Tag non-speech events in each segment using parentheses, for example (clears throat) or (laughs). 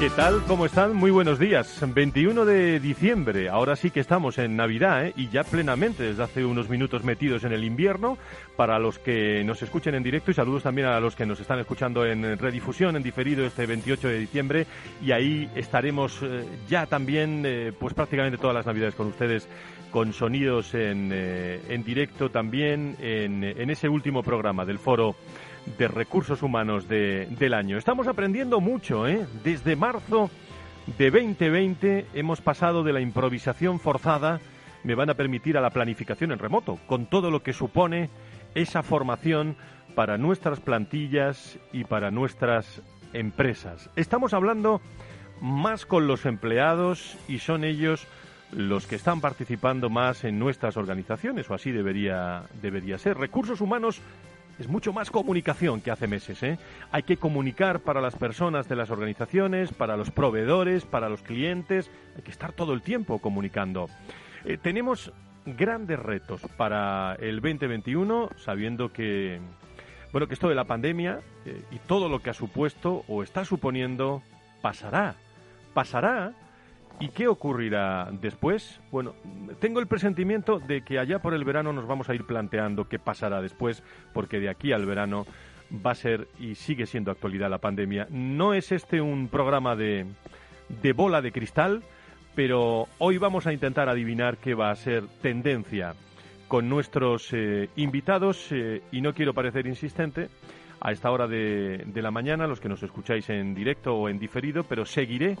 ¿Qué tal? ¿Cómo están? Muy buenos días. 21 de diciembre. Ahora sí que estamos en Navidad ¿eh? y ya plenamente desde hace unos minutos metidos en el invierno. Para los que nos escuchen en directo y saludos también a los que nos están escuchando en redifusión, en diferido este 28 de diciembre. Y ahí estaremos eh, ya también, eh, pues prácticamente todas las Navidades con ustedes, con sonidos en, eh, en directo también en, en ese último programa del foro de recursos humanos de, del año. Estamos aprendiendo mucho, ¿eh? Desde marzo de 2020 hemos pasado de la improvisación forzada, me van a permitir, a la planificación en remoto, con todo lo que supone esa formación para nuestras plantillas y para nuestras empresas. Estamos hablando más con los empleados y son ellos los que están participando más en nuestras organizaciones, o así debería, debería ser. Recursos humanos es mucho más comunicación que hace meses. ¿eh? Hay que comunicar para las personas de las organizaciones, para los proveedores, para los clientes. Hay que estar todo el tiempo comunicando. Eh, tenemos grandes retos para el 2021, sabiendo que, bueno, que esto de la pandemia eh, y todo lo que ha supuesto o está suponiendo pasará. Pasará ¿Y qué ocurrirá después? Bueno, tengo el presentimiento de que allá por el verano nos vamos a ir planteando qué pasará después, porque de aquí al verano va a ser y sigue siendo actualidad la pandemia. No es este un programa de, de bola de cristal, pero hoy vamos a intentar adivinar qué va a ser tendencia con nuestros eh, invitados eh, y no quiero parecer insistente a esta hora de, de la mañana, los que nos escucháis en directo o en diferido, pero seguiré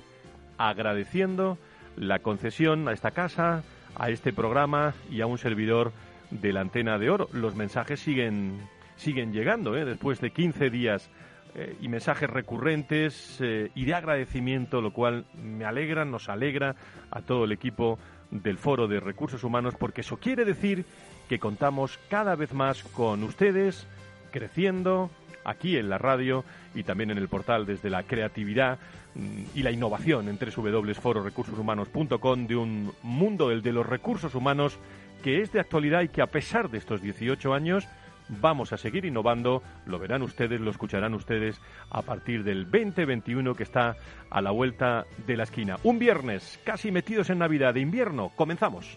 agradeciendo la concesión a esta casa, a este programa y a un servidor de la antena de oro. Los mensajes siguen, siguen llegando, ¿eh? después de 15 días eh, y mensajes recurrentes eh, y de agradecimiento, lo cual me alegra, nos alegra a todo el equipo del Foro de Recursos Humanos, porque eso quiere decir que contamos cada vez más con ustedes, creciendo aquí en la radio y también en el portal desde la creatividad Mm, y la innovación en www.fororecursoshumanos.com de un mundo, el de los recursos humanos, que es de actualidad y que a pesar de estos 18 años vamos a seguir innovando, lo verán ustedes, lo escucharán ustedes a partir del 2021 que está a la vuelta de la esquina. Un viernes, casi metidos en Navidad de invierno, comenzamos.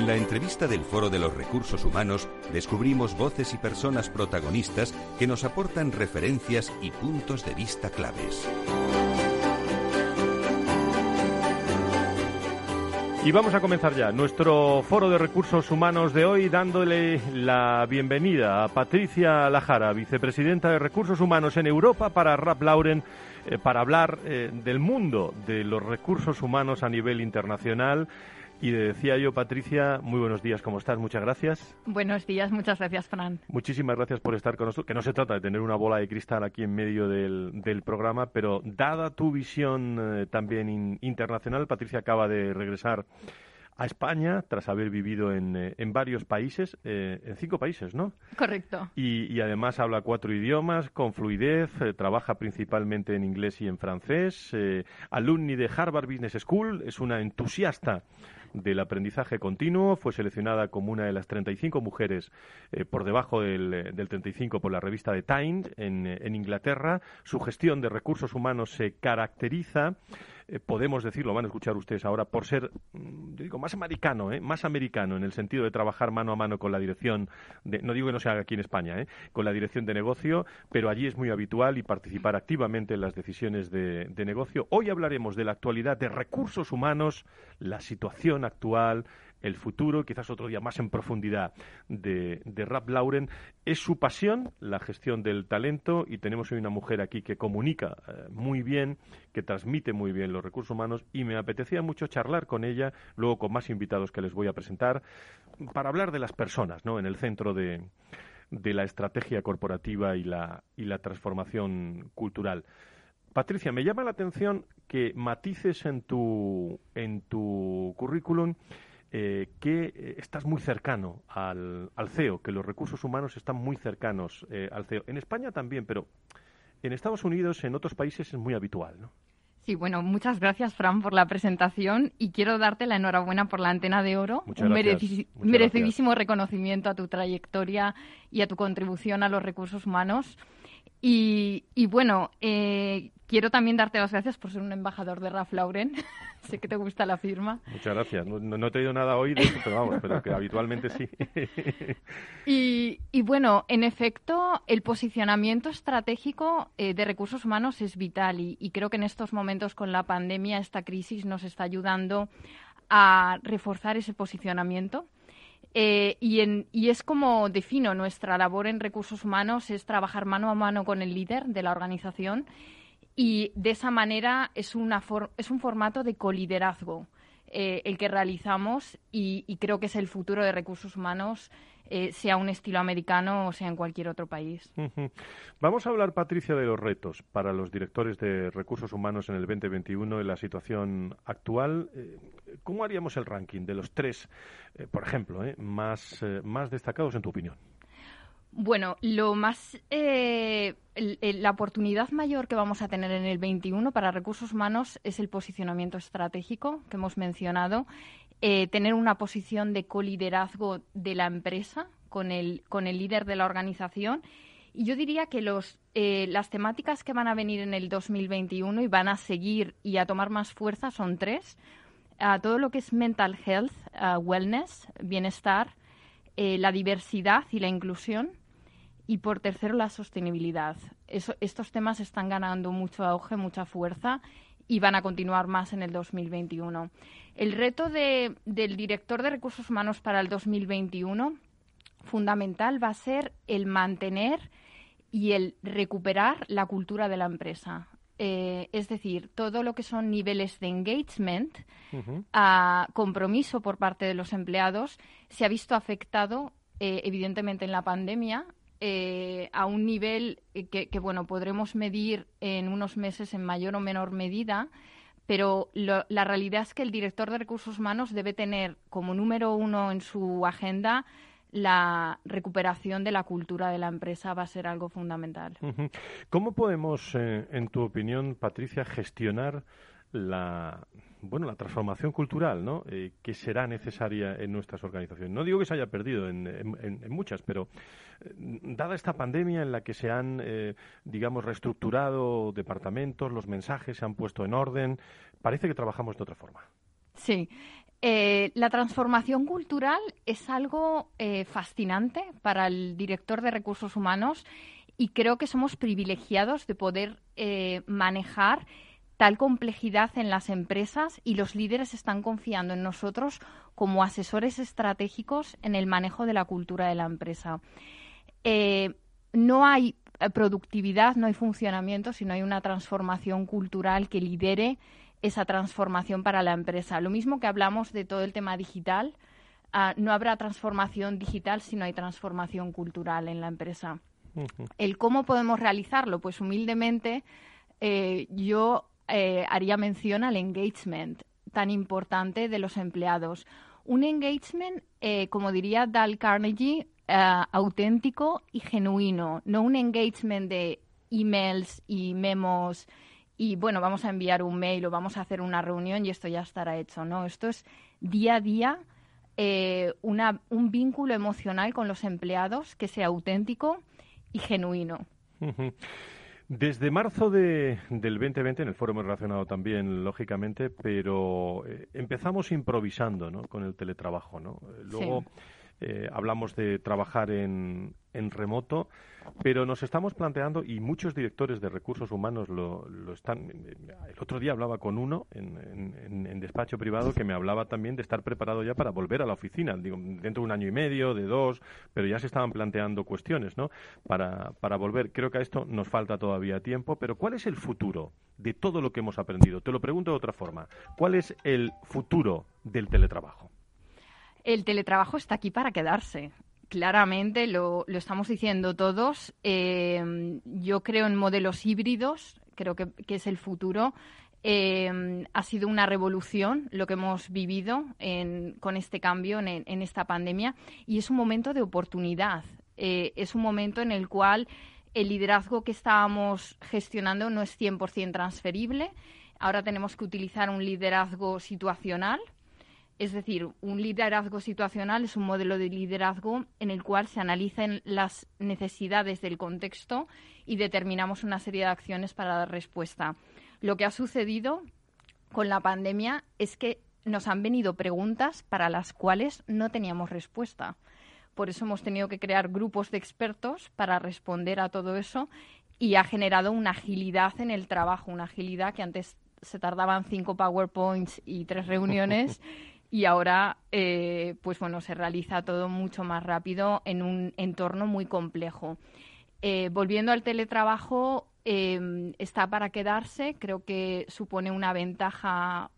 En la entrevista del Foro de los Recursos Humanos descubrimos voces y personas protagonistas que nos aportan referencias y puntos de vista claves. Y vamos a comenzar ya nuestro foro de recursos humanos de hoy dándole la bienvenida a Patricia Lajara, vicepresidenta de recursos humanos en Europa para Rap Lauren, eh, para hablar eh, del mundo de los recursos humanos a nivel internacional. Y decía yo, Patricia, muy buenos días, ¿cómo estás? Muchas gracias. Buenos días, muchas gracias, Fran. Muchísimas gracias por estar con nosotros, que no se trata de tener una bola de cristal aquí en medio del, del programa, pero dada tu visión eh, también internacional, Patricia acaba de regresar a España tras haber vivido en, eh, en varios países, eh, en cinco países, ¿no? Correcto. Y, y, además habla cuatro idiomas con fluidez, eh, trabaja principalmente en inglés y en francés, eh, alumni de Harvard Business School, es una entusiasta del aprendizaje continuo. Fue seleccionada como una de las 35 mujeres eh, por debajo del, eh, del, 35 por la revista The Times en, eh, en Inglaterra. Su gestión de recursos humanos se caracteriza eh, podemos decirlo, van a escuchar ustedes ahora, por ser, mm, digo, más americano, ¿eh? más americano en el sentido de trabajar mano a mano con la dirección, de, no digo que no se aquí en España, ¿eh? con la dirección de negocio, pero allí es muy habitual y participar activamente en las decisiones de, de negocio. Hoy hablaremos de la actualidad de recursos humanos, la situación actual, el futuro, quizás otro día más en profundidad, de, de Rap Lauren. Es su pasión, la gestión del talento, y tenemos hoy una mujer aquí que comunica eh, muy bien, que transmite muy bien los recursos humanos, y me apetecía mucho charlar con ella, luego con más invitados que les voy a presentar, para hablar de las personas, ¿no? En el centro de, de la estrategia corporativa y la, y la transformación cultural. Patricia, me llama la atención que matices en tu, en tu currículum eh, que eh, estás muy cercano al, al, CEO, que los recursos humanos están muy cercanos eh, al CEO. En España también, pero en Estados Unidos, en otros países es muy habitual, ¿no? Sí, bueno, muchas gracias, Fran, por la presentación y quiero darte la enhorabuena por la antena de oro. Muchas Un gracias. merecidísimo gracias. reconocimiento a tu trayectoria y a tu contribución a los recursos humanos. Y, y bueno, eh, quiero también darte las gracias por ser un embajador de Ralph Lauren. (laughs) sé que te gusta la firma. Muchas gracias. No, no, no he traído nada hoy de eso, pero vamos, pero que habitualmente sí. (laughs) y, y, bueno, en efecto, el posicionamiento estratégico eh, de recursos humanos es vital y, y creo que en estos momentos con la pandemia, esta crisis nos está ayudando a reforzar ese posicionamiento. Eh, y, en, y, es como defino nuestra labor en recursos humanos, es trabajar mano a mano con el líder de la organización y de esa manera es, una es un formato de coliderazgo eh, el que realizamos y, y, creo que es el futuro de recursos humanos, eh, sea un estilo americano o sea en cualquier otro país. Uh -huh. Vamos a hablar, Patricia, de los retos para los directores de recursos humanos en el 2021 en la situación actual. Eh, ¿Cómo haríamos el ranking de los tres, eh, por ejemplo, más, más destacados en tu opinión? Bueno, lo más, eh, la oportunidad mayor que vamos a tener en el 21 para recursos humanos es el posicionamiento estratégico que hemos mencionado, eh, tener una posición de coliderazgo de la empresa con el, con el líder de la organización. Y yo diría que los, eh, las temáticas que van a venir en el 2021 y van a seguir y a tomar más fuerza son tres. Uh, todo lo que es mental health, uh, wellness, bienestar, eh, la diversidad y la inclusión y por tercero la sostenibilidad. Eso, estos temas están ganando mucho auge, mucha fuerza y van a continuar más en el 2021. El reto de, del director de recursos humanos para el 2021 fundamental va a ser el mantener y el recuperar la cultura de la empresa. Eh, es decir, todo lo que son niveles de engagement, uh -huh. a compromiso por parte de los empleados, se ha visto afectado eh, evidentemente en la pandemia eh, a un nivel que, que, bueno, podremos medir en unos meses en mayor o menor medida, pero lo, la realidad es que el director de recursos humanos debe tener como número uno en su agenda la recuperación de la cultura de la empresa va a ser algo fundamental. ¿Cómo podemos, eh, en tu opinión, Patricia, gestionar la bueno la transformación cultural ¿no? Eh, que será necesaria en nuestras organizaciones. No digo que se haya perdido en, en, en muchas, pero eh, dada esta pandemia en la que se han, eh, digamos, reestructurado departamentos, los mensajes se han puesto en orden, parece que trabajamos de otra forma. Sí. La transformación cultural es algo eh, fascinante para el director de recursos humanos y creo que somos privilegiados de poder eh, manejar tal complejidad en las empresas y los líderes están confiando en nosotros como asesores estratégicos en el manejo de la cultura de la empresa. Eh, no hay productividad, no hay funcionamiento, sino hay una transformación cultural que lidere esa transformación para la empresa. Lo mismo que hablamos de todo el tema digital, uh, no habrá transformación digital si no hay transformación cultural en la empresa. Uh -huh. El cómo podemos realizarlo, pues humildemente eh, yo eh, haría mención al engagement tan importante de los empleados. un engagement, eh, como diría Dal Carnegie, eh, auténtico y genuino, no un engagement de emails y memos y bueno, vamos a enviar un mail o vamos a hacer una reunión y esto ya estará hecho, ¿no? Esto es día a día eh, una, un vínculo emocional con los empleados que sea auténtico y genuino. Desde marzo de, del 2020, en el foro hemos relacionado también, lógicamente, pero eh, empezamos improvisando ¿no? con el teletrabajo. ¿no? Luego eh, hablamos de trabajar en, en remoto pero nos estamos planteando, y muchos directores de recursos humanos lo, lo están. El otro día hablaba con uno en, en, despacho privado que me hablaba también de estar preparado ya para volver a la oficina, digo, dentro de un año y medio, de dos, pero ya se estaban planteando cuestiones, ¿no? Para, para volver. Creo que a esto nos falta todavía tiempo, pero ¿cuál es el futuro de todo lo que hemos aprendido? Te lo pregunto de otra forma. ¿Cuál es el futuro del teletrabajo? El teletrabajo está aquí para quedarse claramente lo, lo estamos diciendo todos. Eh, yo creo en modelos híbridos, creo que, es el futuro. Eh, ha sido una revolución lo que hemos vivido con este cambio en, esta pandemia y es un momento de oportunidad. Eh, es un momento en el cual el liderazgo que estábamos gestionando no es 100% transferible. Ahora tenemos que utilizar un liderazgo situacional es decir, un liderazgo situacional es un modelo de liderazgo en el cual se analizan las necesidades del contexto y determinamos una serie de acciones para dar respuesta. Lo que ha sucedido con la pandemia es que nos han venido preguntas para las cuales no teníamos respuesta. Por eso hemos tenido que crear grupos de expertos para responder a todo eso y ha generado una agilidad en el trabajo, una agilidad que antes se tardaban cinco PowerPoints y tres reuniones (laughs) y ahora eh, pues bueno se realiza todo mucho más rápido en un entorno muy complejo. Eh, volviendo al teletrabajo em, está para quedarse creo que supone una ventaja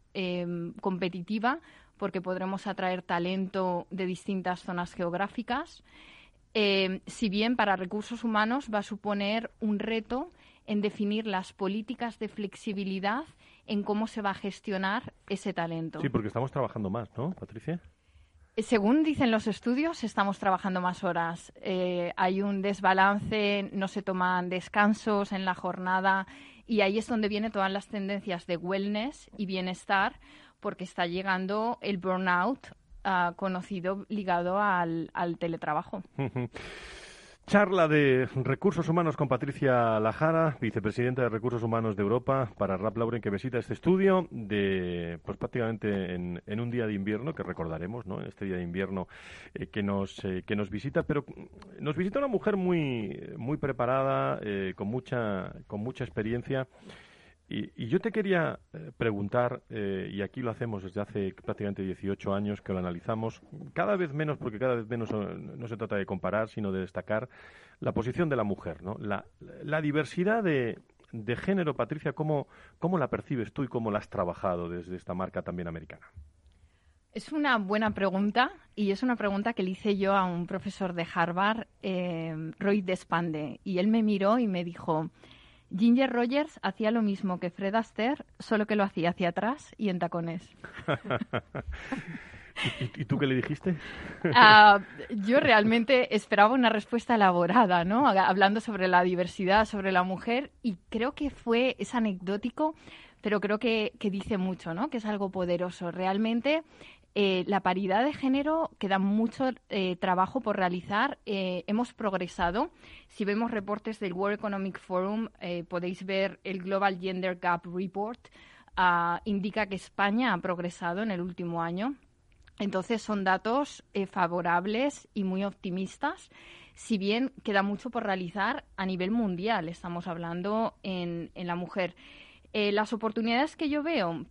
competitiva porque podremos atraer talento de distintas zonas geográficas. Si bien para recursos humanos va a suponer un reto en definir las políticas de flexibilidad en cómo se va a gestionar ese talento. Sí, porque estamos trabajando más, ¿no, Patricia? Eh, según dicen los estudios, estamos trabajando más horas. Eh, hay un desbalance, no se toman descansos en la jornada y ahí es donde vienen todas las tendencias de wellness y bienestar, porque está llegando el burnout ah, conocido ligado al, al teletrabajo. (laughs) Charla de recursos humanos con Patricia Lajara, vicepresidenta de Recursos Humanos de Europa, para Rap Lauren, que visita este estudio de, pues prácticamente en, un día de invierno, que recordaremos, ¿no? Este día de invierno eh, que nos eh, que nos visita, pero nos visita una mujer muy muy preparada, eh, con mucha con mucha experiencia. Y, yo te quería eh, preguntar, eh, y aquí lo hacemos desde hace prácticamente 18 años que lo analizamos, cada vez menos, porque cada vez menos eh, no se trata de comparar, sino de destacar la posición de la mujer, ¿no? La, diversidad de, género, Patricia, ¿cómo, ¿cómo la percibes tú y cómo la has trabajado desde esta marca también americana? Es una buena pregunta y es una pregunta que le hice yo a un profesor de Harvard, Roy Despande, y él me miró y me dijo, Ginger Rogers hacía lo mismo que Fred Astaire, solo que lo hacía hacia atrás y en tacones. (laughs) ¿Y, tú qué le dijiste? Ah, yo realmente esperaba una respuesta elaborada, ¿no? Hablando sobre la diversidad, sobre la mujer, y creo que fue, es anecdótico, pero creo que, que dice mucho, ¿no? Que es algo poderoso. Realmente eh, la paridad de género queda mucho eh, trabajo por realizar. Eh, hemos progresado. Si vemos reportes del World Economic Forum, podéis ver el Global Gender Gap Report. Ah, indica que España ha progresado en el último año. Entonces son datos favorables y muy optimistas. Si bien queda mucho por realizar a nivel mundial, estamos hablando en, en la mujer. las oportunidades que yo veo,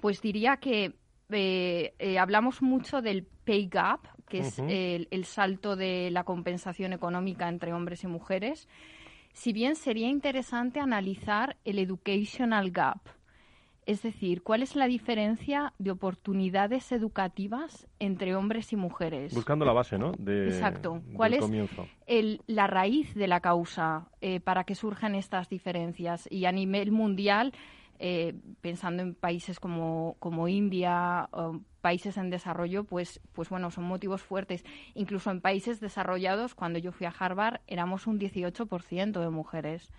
pues diría que eh, eh, hablamos mucho del pay gap, que es el, salto de la compensación económica entre hombres y mujeres. Si bien sería interesante analizar el educational gap, es decir, ¿cuál es la diferencia de oportunidades educativas entre hombres y mujeres? Buscando la base, ¿no? Exacto. ¿Cuál es la raíz de la causa eh, para que surjan estas diferencias? Y a nivel mundial, eh, pensando en países como, como India, o países en desarrollo, pues, pues bueno, son motivos fuertes. Incluso en países desarrollados, cuando yo fui a Harvard, éramos un 18% de mujeres.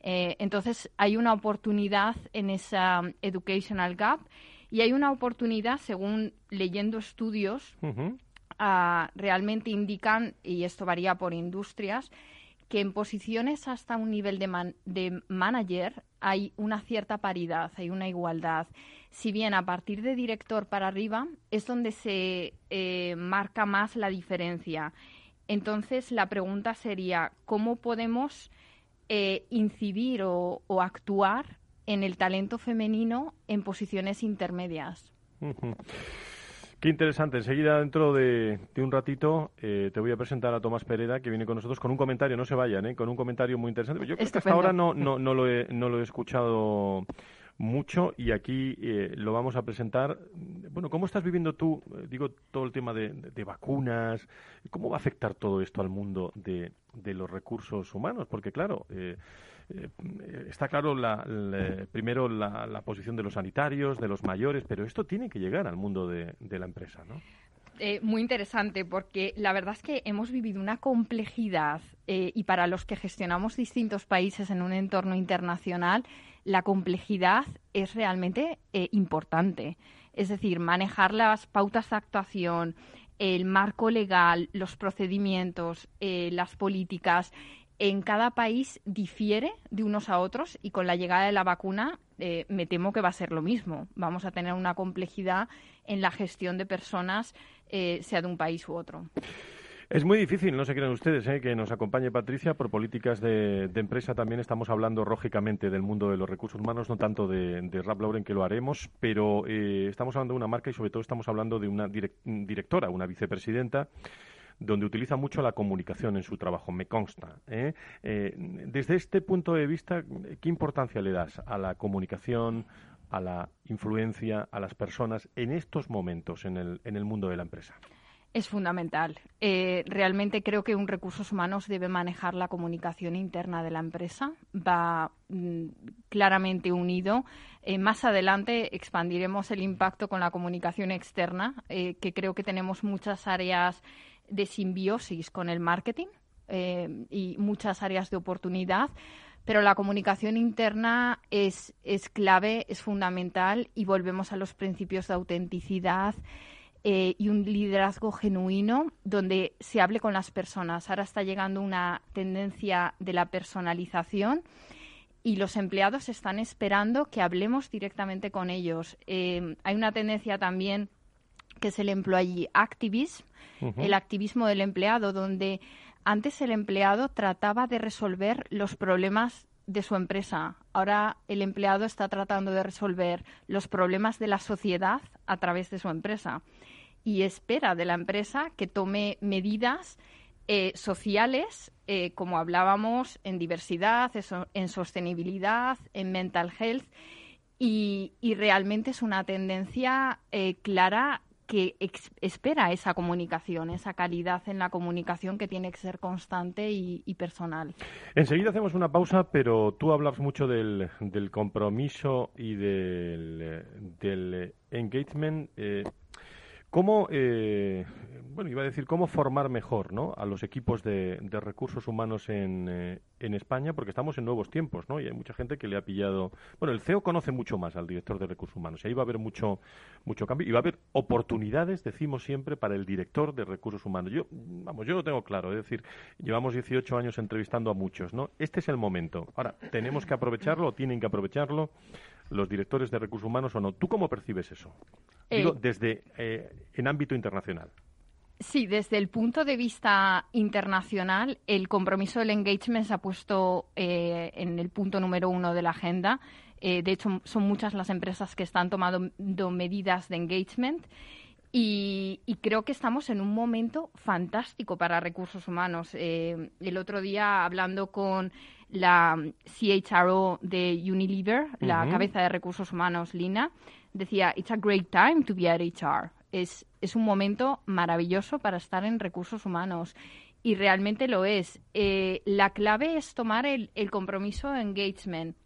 Eh, entonces, hay una oportunidad en esa educational gap y hay una oportunidad, según leyendo estudios, ah, realmente indican, y esto varía por industrias, que en posiciones hasta un nivel de, de manager hay una cierta paridad, hay una igualdad. Si bien a partir de director para arriba es donde se eh, marca más la diferencia. Entonces la pregunta sería, ¿cómo podemos eh, incidir o, actuar en el talento femenino en posiciones intermedias? Qué interesante. Enseguida, dentro de, un ratito, eh, te voy a presentar a Tomás Pereda, que viene con nosotros con un comentario. No se vayan, ¿eh? con un comentario muy interesante. Yo creo que hasta ahora no, no, no, lo he, no lo he escuchado mucho y aquí eh, lo vamos a presentar. Bueno, ¿cómo estás viviendo tú, eh, digo, todo el tema de, de, vacunas? ¿Cómo va a afectar todo esto al mundo de, de los recursos humanos? Porque, claro, eh, eh, está claro la, primero la, posición de los sanitarios, de los mayores, pero esto tiene que llegar al mundo de, la empresa, ¿no? Eh, muy interesante porque la verdad es que hemos vivido una complejidad eh, y para los que gestionamos distintos países en un entorno internacional, la complejidad es realmente importante. Es decir, manejar las pautas de actuación, el marco legal, los procedimientos, las políticas, en cada país difiere de unos a otros y con la llegada de la vacuna eh, me temo que va a ser lo mismo. Vamos a tener una complejidad en la gestión de personas, eh, sea de un país u otro. Es muy difícil, no se crean ustedes, eh, que nos acompañe Patricia por políticas de, empresa. También estamos hablando, lógicamente, del mundo de los recursos humanos, no tanto de, de Rap Lauren, que lo haremos, pero estamos hablando de una marca y, sobre todo, estamos hablando de una directora, una vicepresidenta donde utiliza mucho la comunicación en su trabajo, me consta. ¿eh? Eh, desde este punto de vista, ¿qué importancia le das a la comunicación, a la influencia, a las personas en estos momentos en el, en el mundo de la empresa? Es fundamental. Eh, realmente creo que un recursos humanos debe manejar la comunicación interna de la empresa. Va mm, claramente unido. más adelante expandiremos el impacto con la comunicación externa, que creo que tenemos muchas áreas de simbiosis con el marketing eh, y muchas áreas de oportunidad, pero la comunicación interna es, es clave, es fundamental y volvemos a los principios de autenticidad eh, y un liderazgo genuino donde se hable con las personas. Ahora está llegando una tendencia de la personalización y los empleados están esperando que hablemos directamente con ellos. Eh, hay una tendencia también que es el employee activism, el activismo del empleado, donde antes el empleado trataba de resolver los problemas de su empresa. Ahora el empleado está tratando de resolver los problemas de la sociedad a través de su empresa y espera de la empresa que tome medidas eh, sociales, eh, como hablábamos, en diversidad, en sostenibilidad, en mental health. Y, realmente es una tendencia eh, clara que espera esa comunicación, esa calidad en la comunicación que tiene que ser constante y, personal. Enseguida hacemos una pausa, pero tú hablas mucho del, del compromiso y del, del engagement. Eh, ¿Cómo, eh, bueno, iba a decir, cómo formar mejor ¿no? a los equipos de, recursos humanos en, eh, en, España? Porque estamos en nuevos tiempos, ¿no? Y hay mucha gente que le ha pillado... Bueno, el CEO conoce mucho más al director de recursos humanos y ahí va a haber mucho, mucho cambio y va a haber oportunidades, decimos siempre, para el director de recursos humanos. Yo, vamos, yo lo tengo claro, es decir, llevamos 18 años entrevistando a muchos, ¿no? Este es el momento. Ahora, ¿tenemos que aprovecharlo o tienen que aprovecharlo los directores de recursos humanos o no? ¿Tú cómo percibes eso? Digo, eh, desde eh, en ámbito internacional. Sí, desde el punto de vista internacional, el compromiso del engagement se ha puesto eh, en el punto número uno de la agenda. de hecho, son muchas las empresas que están tomando medidas de engagement. Y, creo que estamos en un momento fantástico para recursos humanos. el otro día, hablando con la CHRO de Unilever, la cabeza de recursos humanos, Lina, decía, it's a great time to be at HR. Es, es un momento maravilloso para estar en recursos humanos. Y realmente lo es. Eh, la clave es tomar el, el compromiso de engagement.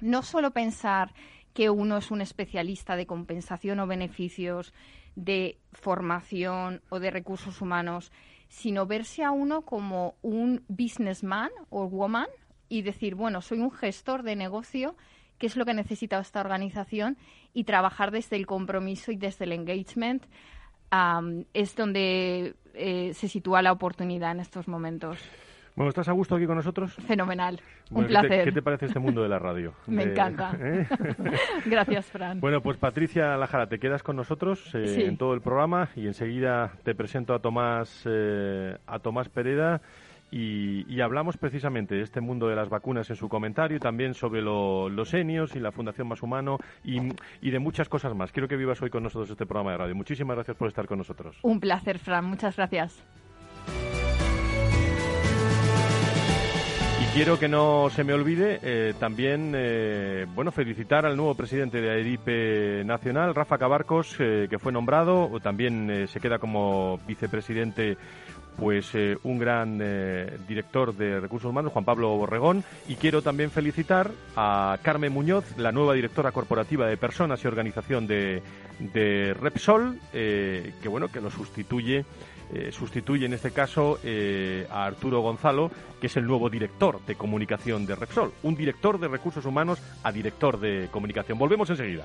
No solo pensar que uno es un especialista de compensación o beneficios, de formación o de recursos humanos, sino verse a uno como un businessman o woman y decir, bueno, soy un gestor de negocio, qué es lo que necesita esta organización y trabajar desde el compromiso y desde el engagement es donde eh, se sitúa la oportunidad en estos momentos. Bueno, ¿estás a gusto aquí con nosotros? Fenomenal, un placer. ¿qué te, parece este mundo de la radio? (laughs) Me encanta. (laughs) ¿eh? (laughs) Gracias, Fran. Bueno, pues Patricia Lajara, te quedas con nosotros eh, en todo el programa y enseguida te presento a Tomás, a Tomás Pereda. Y, hablamos precisamente de este mundo de las vacunas en su comentario y también sobre los enios y la Fundación Más Humano y, y, de muchas cosas más. Quiero que vivas hoy con nosotros este programa de radio. Muchísimas gracias por estar con nosotros. Un placer, Fran. Muchas gracias. Quiero que no se me olvide eh, también, eh, bueno, felicitar al nuevo presidente de AEDIPE Nacional, Rafa Cabarcos, eh, que fue nombrado, o también se queda como vicepresidente pues un gran director de recursos humanos, Juan Pablo Borregón, y quiero también felicitar a Carmen Muñoz, la nueva directora corporativa de personas y organización de, de Repsol, que bueno, que lo sustituye eh, sustituye en este caso eh, a Arturo Gonzalo, que es el nuevo director de comunicación de Repsol. Un director de recursos humanos a director de comunicación. Volvemos enseguida.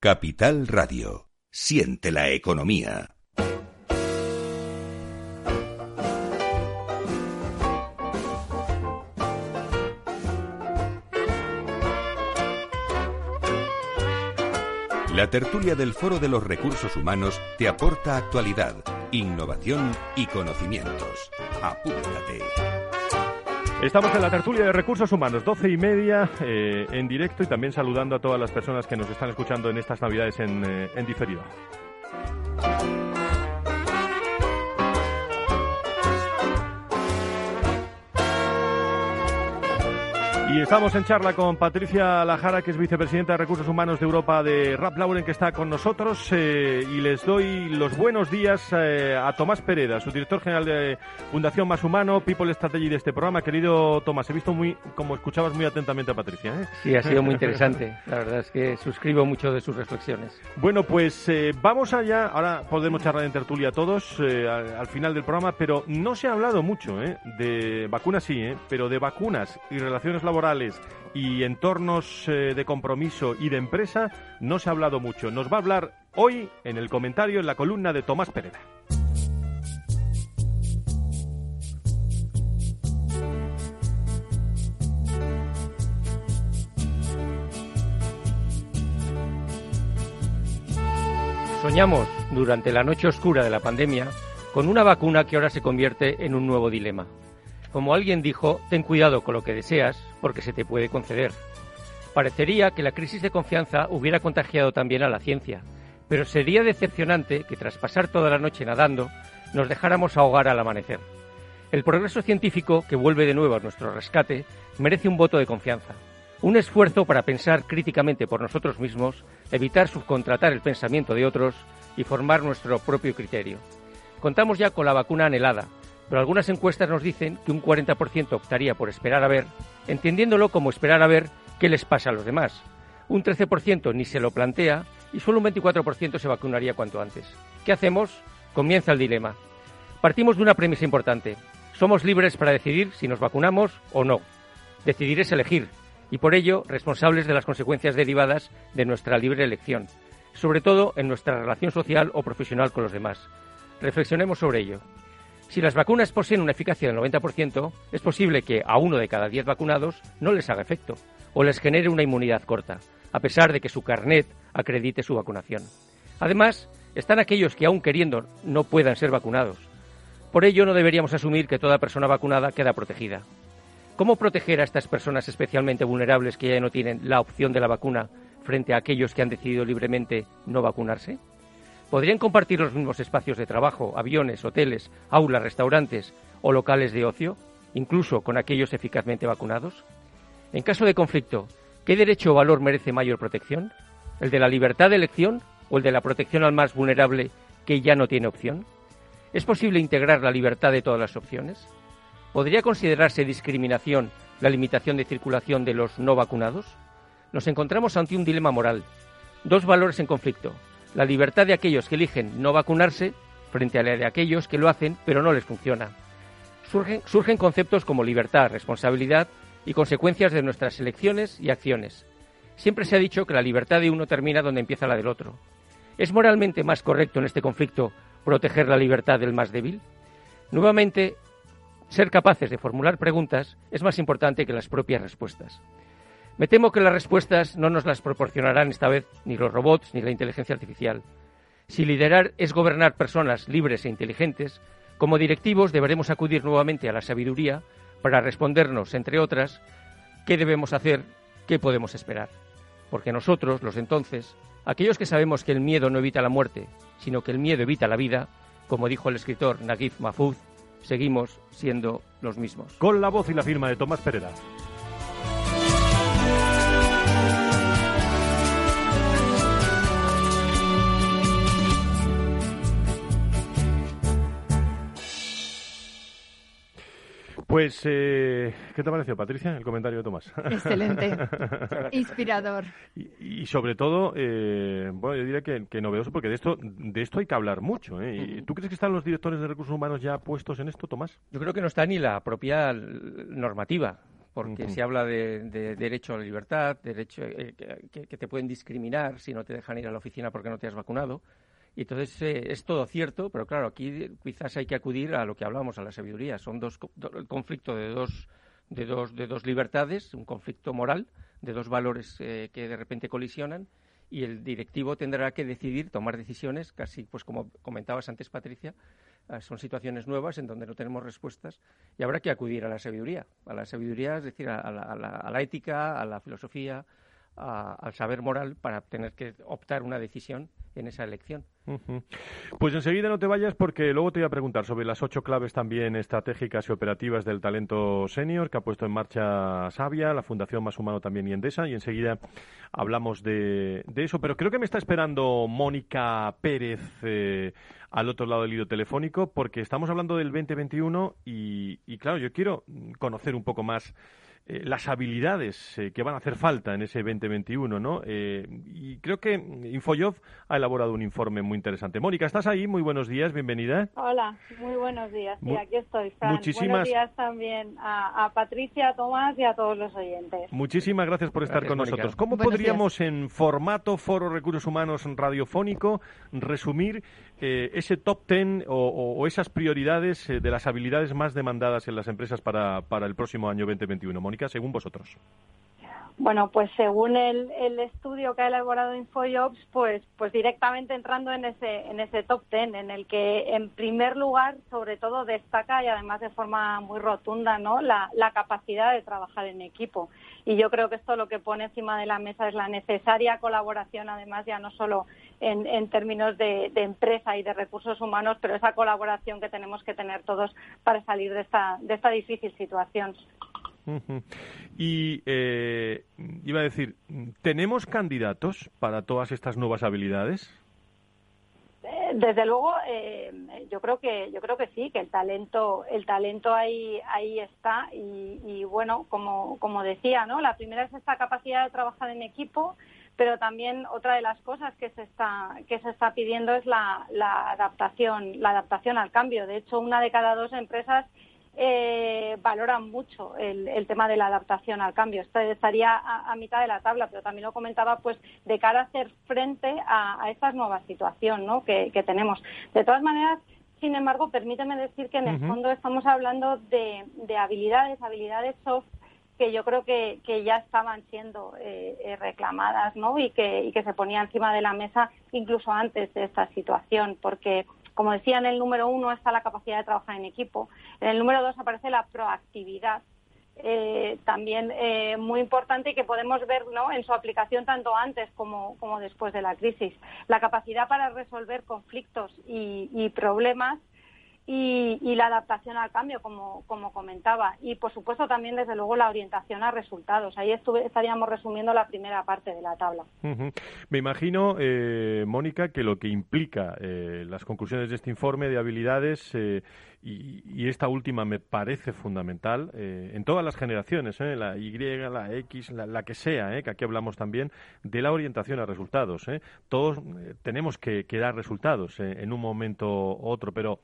Capital Radio. Siente la economía. La tertulia del Foro de los Recursos Humanos te aporta actualidad, innovación y conocimientos. Apúntate. Estamos en la tertulia de recursos humanos, doce y media eh, en directo y también saludando a todas las personas que nos están escuchando en estas navidades en, eh, en diferido. Y estamos en charla con Patricia Lajara, que es vicepresidenta de Recursos Humanos de Europa de Rap Lauren, que está con nosotros. Eh, y les doy los buenos días eh, a Tomás Pereda, su director general de Fundación Más Humano, People Strategy de este programa. Querido Tomás, he visto muy, como escuchabas muy atentamente a Patricia. ¿eh? Sí, ha sido muy interesante. La verdad es que suscribo mucho de sus reflexiones. Bueno, pues vamos allá. Ahora podemos charlar en tertulia todos al, al, final del programa, pero no se ha hablado mucho de vacunas, sí, pero de vacunas y relaciones laborales y entornos eh, de compromiso y de empresa no se ha hablado mucho. Nos va a hablar hoy en el comentario en la columna de Tomás Pereda. Soñamos durante la noche oscura de la pandemia con una vacuna que ahora se convierte en un nuevo dilema. Como alguien dijo, ten cuidado con lo que deseas porque se te puede conceder. Parecería que la crisis de confianza hubiera contagiado también a la ciencia, pero sería decepcionante que tras pasar toda la noche nadando nos dejáramos ahogar al amanecer. El progreso científico, que vuelve de nuevo a nuestro rescate, merece un voto de confianza, un esfuerzo para pensar críticamente por nosotros mismos, evitar subcontratar el pensamiento de otros y formar nuestro propio criterio. Contamos ya con la vacuna anhelada, pero algunas encuestas nos dicen que un 40% optaría por esperar a ver, entendiéndolo como esperar a ver qué les pasa a los demás. Un 13% ni se lo plantea y solo un 24% se vacunaría cuanto antes. ¿Qué hacemos? Comienza el dilema. Partimos de una premisa importante. Somos libres para decidir si nos vacunamos o no. Decidir es elegir y por ello responsables de las consecuencias derivadas de nuestra libre elección, sobre todo en nuestra relación social o profesional con los demás. Reflexionemos sobre ello. Si las vacunas poseen una eficacia del 90%, es posible que a uno de cada diez vacunados no les haga efecto o les genere una inmunidad corta, a pesar de que su carnet acredite su vacunación. Además, están aquellos que aún queriendo no puedan ser vacunados. Por ello, no deberíamos asumir que toda persona vacunada queda protegida. ¿Cómo proteger a estas personas especialmente vulnerables que ya no tienen la opción de la vacuna frente a aquellos que han decidido libremente no vacunarse? Podrían compartir los mismos espacios de trabajo, aviones, hoteles, aulas, restaurantes o locales de ocio, incluso con aquellos eficazmente vacunados? En caso de conflicto, ¿qué derecho o valor merece mayor protección? ¿El de la libertad de elección o el de la protección al más vulnerable que ya no tiene opción? ¿Es posible integrar la libertad de todas las opciones? ¿Podría considerarse discriminación la limitación de circulación de los no vacunados? Nos encontramos ante un dilema moral, dos valores en conflicto, la libertad de aquellos que eligen no vacunarse frente a la de aquellos que lo hacen pero no les funciona. Surgen, surgen conceptos como libertad, responsabilidad y consecuencias de nuestras elecciones y acciones. Siempre se ha dicho que la libertad de uno termina donde empieza la del otro. ¿Es moralmente más correcto en este conflicto proteger la libertad del más débil? Nuevamente, ser capaces de formular preguntas es más importante que las propias respuestas. Me temo que las respuestas no nos las proporcionarán esta vez ni los robots ni la inteligencia artificial. Si liderar es gobernar personas libres e inteligentes, como directivos deberemos acudir nuevamente a la sabiduría para respondernos, entre otras, qué debemos hacer, qué podemos esperar. Porque nosotros, los entonces, aquellos que sabemos que el miedo no evita la muerte, sino que el miedo evita la vida, como dijo el escritor Naguib Mahfouz, seguimos siendo los mismos. Con la voz y la firma de Tomás Pereda. Pues, eh, ¿qué te ha parecido, Patricia, el comentario de Tomás? Excelente, (laughs) inspirador. Y, sobre todo, eh, bueno, yo diría que, novedoso, porque de esto, de esto hay que hablar mucho. ¿eh? ¿Tú crees que están los directores de recursos humanos ya puestos en esto, Tomás? Yo creo que no está ni la propia normativa porque se habla de, derecho a la libertad, derecho eh, que, que, te pueden discriminar si no te dejan ir a la oficina porque no te has vacunado. Y entonces eh, es todo cierto, pero claro, aquí quizás hay que acudir a lo que hablamos, a la sabiduría. Son dos, el conflicto de dos, de, dos, de dos libertades, un conflicto moral, de dos valores eh, que de repente colisionan y el directivo tendrá que decidir, tomar decisiones, casi pues como comentabas antes, Patricia, ah, son situaciones nuevas en donde no tenemos respuestas y habrá que acudir a la sabiduría, a la sabiduría, es decir, a la ética, a la filosofía, al saber moral para tener que optar una decisión en esa elección. Pues enseguida no te vayas porque luego te voy a preguntar sobre las ocho claves también estratégicas y operativas del talento senior que ha puesto en marcha Sabia, la Fundación Más Humano también y Endesa, y enseguida hablamos de, eso. Pero creo que me está esperando Mónica Pérez eh, al otro lado del hilo telefónico porque estamos hablando del 2021 y, y claro, yo quiero conocer un poco más eh, las habilidades eh, que van a hacer falta en ese 2021, ¿no? Eh, y creo que Infojob ha elaborado un informe muy interesante. Mónica, ¿estás ahí? Muy buenos días, bienvenida. Hola, muy buenos días. Sí, aquí estoy, Muchísimas... Buenos días también a, Patricia, a Tomás y a todos los oyentes. Muchísimas gracias por estar con nosotros. ¿Cómo podríamos, en formato Foro Recursos Humanos radiofónico, resumir ese top ten o, esas prioridades de las habilidades más demandadas en las empresas para, para el próximo año 2021? Mónica según vosotros? Bueno, pues según el, estudio que ha elaborado InfoJobs, pues, pues directamente entrando en ese, en ese top ten, en el que en primer lugar, sobre todo, destaca y además de forma muy rotunda, ¿no? La, capacidad de trabajar en equipo. Y yo creo que esto lo que pone encima de la mesa es la necesaria colaboración, además ya no solo en, términos de, de, empresa y de recursos humanos, pero esa colaboración que tenemos que tener todos para salir de esta, de esta difícil situación. Y eh, iba a decir, ¿tenemos candidatos para todas estas nuevas habilidades? Eh, desde luego, eh, yo creo que yo creo que sí, que el talento el talento ahí ahí está y, bueno, como como decía, ¿no? La primera es esta capacidad de trabajar en equipo, pero también otra de las cosas que se está que se está pidiendo es la, la adaptación la adaptación al cambio. De hecho, una de cada dos empresas eh, valoran mucho el, tema de la adaptación al cambio. Estaría a, mitad de la tabla, pero también lo comentaba, pues, de cara a hacer frente a, esta nueva situación ¿no? que, tenemos. De todas maneras, sin embargo, permíteme decir que en el fondo estamos hablando de, habilidades, habilidades soft que yo creo que, ya estaban siendo eh, eh, reclamadas ¿no? y, que, y que se ponía encima de la mesa incluso antes de esta situación, porque como decía, en el número uno está la capacidad de trabajar en equipo. En el número dos aparece la proactividad. Eh, también eh, muy importante y que podemos ver ¿no? en su aplicación tanto antes como, después de la crisis. La capacidad para resolver conflictos y problemas y, la adaptación al cambio, como, como comentaba. Y, por supuesto, también, desde luego, la orientación a resultados. Ahí estaríamos resumiendo la primera parte de la tabla. Me imagino, eh, Mónica, que lo que implica eh, las conclusiones de este informe de habilidades eh, y, esta última me parece fundamental en todas las generaciones, la Y, la X, la, que sea, que aquí hablamos también de la orientación a resultados. Todos tenemos que, que dar resultados en un momento u otro, pero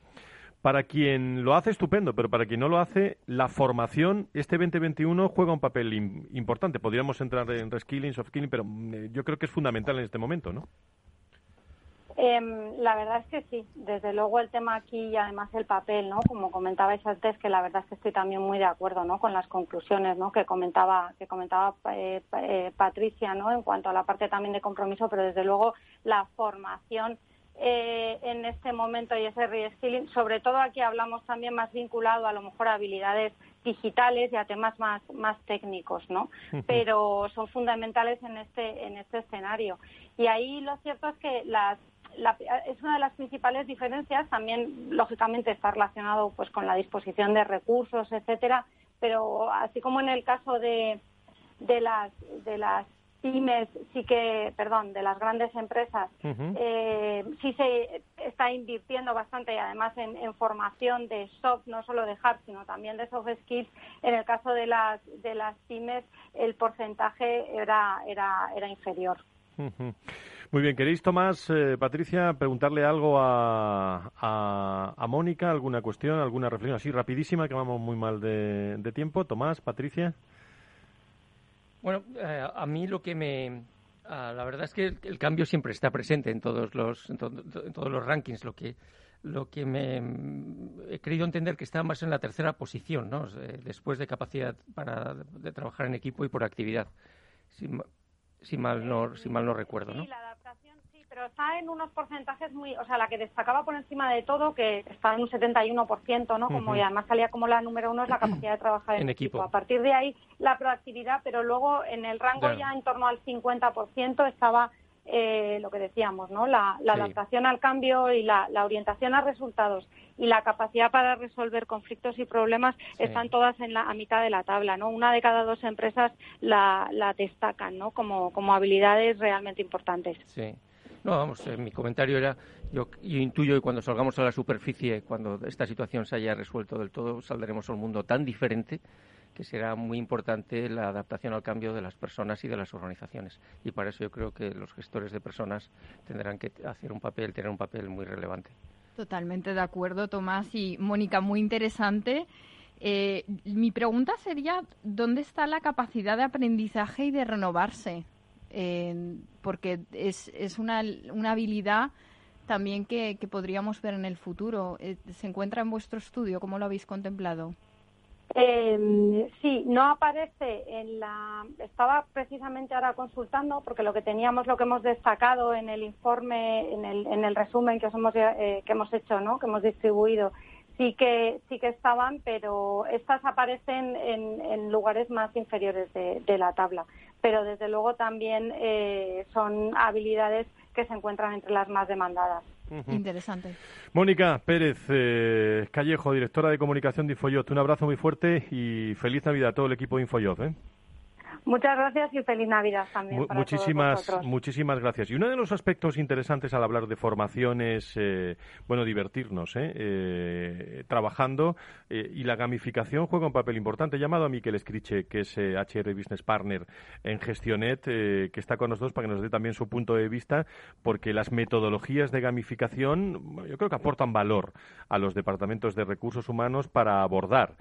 para quien lo hace, estupendo, pero para quien no lo hace, la formación, este 2021 juega un papel importante. Podríamos entrar en reskilling, soft skilling, pero mm, yo creo que es fundamental en este momento, ¿no? Em, la verdad es que sí, desde luego el tema aquí y además el papel, ¿no? Como comentabais antes, que la verdad es que estoy también muy de acuerdo, ¿no? Con las conclusiones, ¿no? Que comentaba, que comentaba eh, eh, Patricia, ¿no? En cuanto a la parte también de compromiso, pero desde luego la formación eh, en este momento y ese reskilling. Sobre todo aquí hablamos también más vinculado a lo mejor a habilidades digitales y a temas más, más técnicos, ¿no? Pero son fundamentales en este, en este escenario. Y ahí lo cierto es que las es una de las principales diferencias, también lógicamente está relacionado pues con la disposición de recursos, etcétera, pero así como en el caso de, de las de las pymes sí que, perdón, de las grandes empresas, eh, sí se está invirtiendo bastante y además en, formación de soft, no solo de hard, sino también de soft skills. En el caso de las, de las pymes, el porcentaje era, era, era inferior. Muy bien, ¿queréis, Tomás, eh, Patricia, preguntarle algo a, a, Mónica? ¿Alguna cuestión, alguna reflexión así rapidísima, que vamos muy mal de, de tiempo? Tomás, Patricia. Bueno, eh, a mí lo que me... Ah, la verdad es que el, cambio siempre está presente en todos los, en, todos los rankings. Lo que, lo que me he querido entender que está más en la tercera posición, ¿no? después de capacidad para de trabajar en equipo y por actividad. Si, mal no si mal no recuerdo, ¿no? la pero está en unos porcentajes muy, o sea, la que destacaba por encima de todo, que está en un 71%, ¿no? Como y además salía como la número uno es la (clears throat) capacidad de trabajar en, equipo. A partir de ahí la proactividad, pero luego en el rango ya en torno al 50% estaba eh, lo que decíamos, ¿no? La, adaptación al cambio y la, orientación a resultados y la capacidad para resolver conflictos y problemas están todas en la, a mitad de la tabla, ¿no? Una de cada dos empresas la, destacan, ¿no? Como, como habilidades realmente importantes. Sí. No, vamos, eh, mi comentario era, yo, yo, intuyo que cuando salgamos a la superficie, cuando esta situación se haya resuelto del todo, saldremos a un mundo tan diferente que será muy importante la adaptación al cambio de las personas y de las organizaciones. Y para eso yo creo que los gestores de personas tendrán que hacer un papel, tener un papel muy relevante. Totalmente de acuerdo, Tomás y Mónica, muy interesante. Eh, mi pregunta sería, ¿dónde está la capacidad de aprendizaje y de renovarse? Porque es, es una, una habilidad también que, que podríamos ver en el futuro. Eh, ¿Se encuentra en vuestro estudio? ¿Cómo lo habéis contemplado? Eh, sí, no aparece en la. Estaba precisamente ahora consultando porque lo que teníamos, lo que hemos destacado en el informe, en el, en el resumen que, hemos, eh, que hemos hecho, ¿no? Que hemos distribuido, sí que sí que estaban, pero estas aparecen en, en lugares más inferiores de, de, la tabla. Pero desde luego también eh, son habilidades que se encuentran entre las más demandadas. Interesante. Mónica Pérez eh, Callejo, directora de comunicación de Infoyot, un abrazo muy fuerte y feliz Navidad a todo el equipo de Infoyot. ¿eh? Muchas gracias y feliz Navidad también. Para muchísimas, todos muchísimas gracias. Y uno de los aspectos interesantes al hablar de formación es, eh, bueno, divertirnos, ¿eh? eh trabajando eh, y la gamificación juega un papel importante. He llamado a Miquel Escriche, que es HR Business Partner en Gestionet, que está con nosotros para que nos dé también su punto de vista, porque las metodologías de gamificación yo creo que aportan valor a los departamentos de recursos humanos para abordar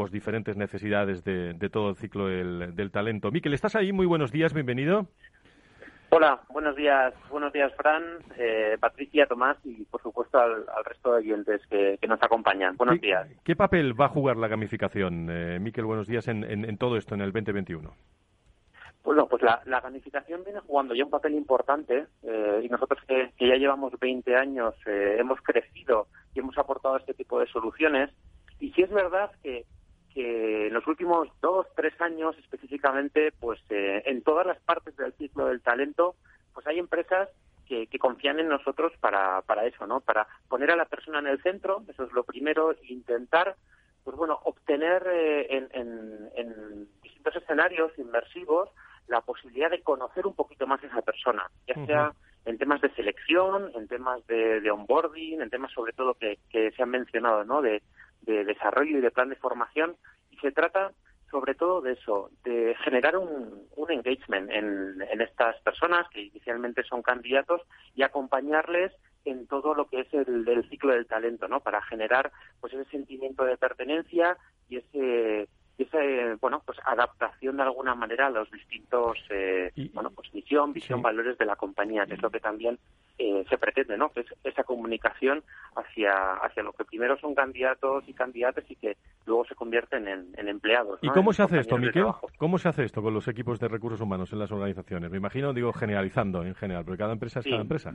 pues diferentes necesidades de, todo el ciclo del, talento. Miquel, ¿estás ahí? Muy buenos días, bienvenido. Hola, buenos días, buenos días Fran, eh, Patricia, Tomás y por supuesto al, resto de oyentes que, nos acompañan. Buenos días. ¿Qué papel va a jugar la gamificación, eh, Miquel? Buenos días en, todo esto en el 2021. Bueno, pues la, gamificación viene jugando ya un papel importante eh, y nosotros que, que, ya llevamos 20 años eh, hemos crecido y hemos aportado este tipo de soluciones y sí es verdad que que en los últimos dos, tres años específicamente, pues eh, en todas las partes del ciclo del talento, pues hay empresas que, confían en nosotros para, para eso, ¿no? Para poner a la persona en el centro, eso es lo primero, e intentar, pues bueno, obtener eh, en, en, distintos escenarios inmersivos la posibilidad de conocer un poquito más a esa persona, ya sea en temas de selección, en temas de, de onboarding, en temas sobre todo que, que se han mencionado, ¿no? De, de desarrollo y de plan de formación y se trata sobre todo de eso, de generar un, un engagement en, en, estas personas que inicialmente son candidatos y acompañarles en todo lo que es el, el, ciclo del talento, ¿no? Para generar pues ese sentimiento de pertenencia y ese esa bueno pues adaptación de alguna manera a los distintos eh, bueno pues misión visión valores de la compañía que es lo que también eh, se pretende no que es esa comunicación hacia hacia lo que primero son candidatos y candidatas y que luego se convierten en, empleados y cómo se hace esto Miquel cómo se hace esto con los equipos de recursos humanos en las organizaciones me imagino digo generalizando en general porque cada empresa es cada empresa.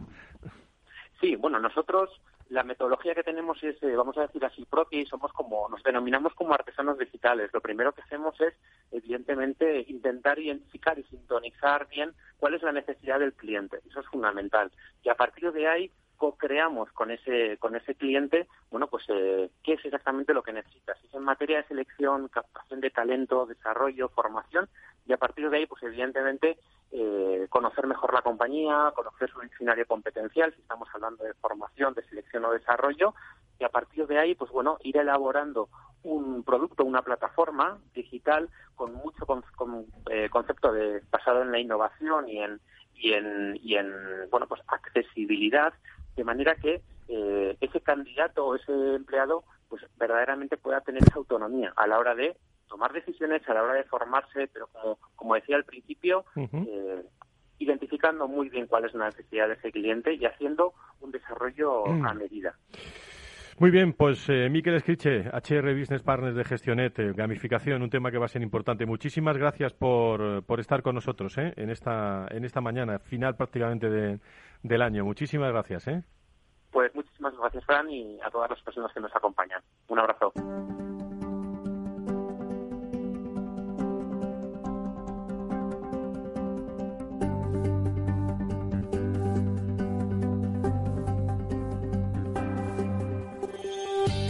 Sí, bueno, nosotros la metodología que tenemos es, eh, vamos a decir así, propia y somos como, nos denominamos como artesanos digitales. Lo primero que hacemos es, evidentemente, intentar identificar y sintonizar bien cuál es la necesidad del cliente. Eso es fundamental. Y a partir de ahí, co-creamos con ese, con ese cliente, bueno, pues, eh, qué es exactamente lo que necesita. Si es en materia de selección, captación de talento, desarrollo, formación, y a partir de ahí, pues, evidentemente, eh, conocer mejor la compañía, conocer su diccionario competencial, si estamos hablando de formación, de selección o desarrollo, y a partir de ahí, pues bueno, ir elaborando un producto, una plataforma digital con mucho eh, concepto de basado en la innovación y en y en, y en bueno pues accesibilidad de manera que eh, ese candidato o ese empleado pues verdaderamente pueda tener esa autonomía a la hora de tomar decisiones, a la hora de formarse, pero como, como decía al principio, eh, identificando muy bien cuál es la necesidad de ese cliente y haciendo un desarrollo a mm. medida. Muy bien, pues eh, Miquel Escriche, HR Business Partners de Gestionet, eh, gamificación, un tema que va a ser importante. Muchísimas gracias por, por estar con nosotros eh, en, esta, en esta mañana, final prácticamente de, del año. Muchísimas gracias. ¿eh? Pues muchísimas gracias, Fran, y a todas las personas que nos acompañan. Un abrazo.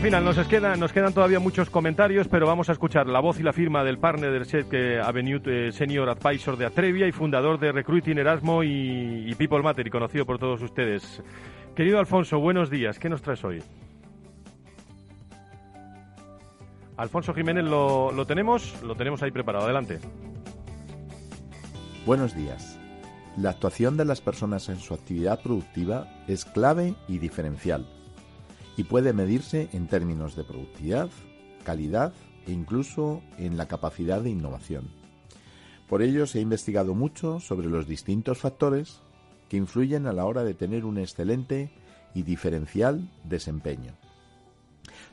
Recta final, nos, queda, nos quedan todavía muchos comentarios, pero vamos a escuchar la voz y la firma del partner del set Avenue eh, Senior Advisor de Atrevia y fundador de Recruiting Erasmo y, People Matter y conocido por todos ustedes. Querido Alfonso, buenos días. ¿Qué nos traes hoy? Alfonso Jiménez, ¿lo, lo tenemos? Lo tenemos ahí preparado. Adelante. Buenos días. La actuación de las personas en su actividad productiva es clave y diferencial y puede medirse en términos de productividad, calidad e incluso en la capacidad de innovación. Por ello se ha investigado mucho sobre los distintos factores que influyen a la hora de tener un excelente y diferencial desempeño.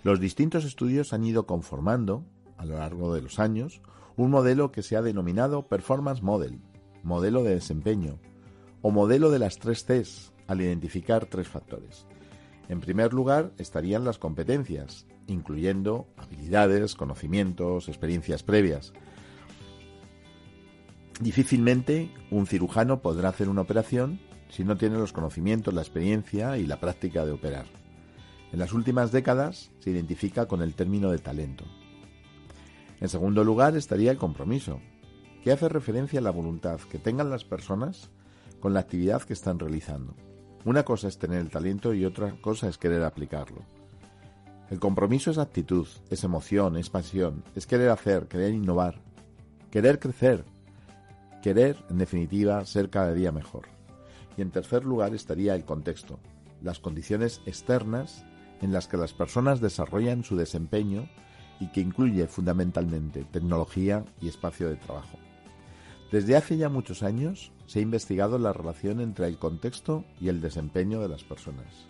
Los distintos estudios han ido conformando, a lo largo de los años, un modelo que se ha denominado Performance Model, modelo de desempeño, o modelo de las tres Cs, al identificar tres factores. En primer lugar estarían las competencias, incluyendo habilidades, conocimientos, experiencias previas. Difícilmente un cirujano podrá hacer una operación si no tiene los conocimientos, la experiencia y la práctica de operar. En las últimas décadas se identifica con el término de talento. En segundo lugar estaría el compromiso, que hace referencia a la voluntad que tengan las personas con la actividad que están realizando. Una cosa es tener el talento y otra cosa es querer aplicarlo. El compromiso es actitud, es emoción, es pasión, es querer hacer, querer innovar, querer crecer, querer, en definitiva, ser cada día mejor. Y en tercer lugar estaría el contexto, las condiciones externas en las que las personas desarrollan su desempeño y que incluye fundamentalmente tecnología y espacio de trabajo. Desde hace ya muchos años se ha investigado la relación entre el contexto y el desempeño de las personas.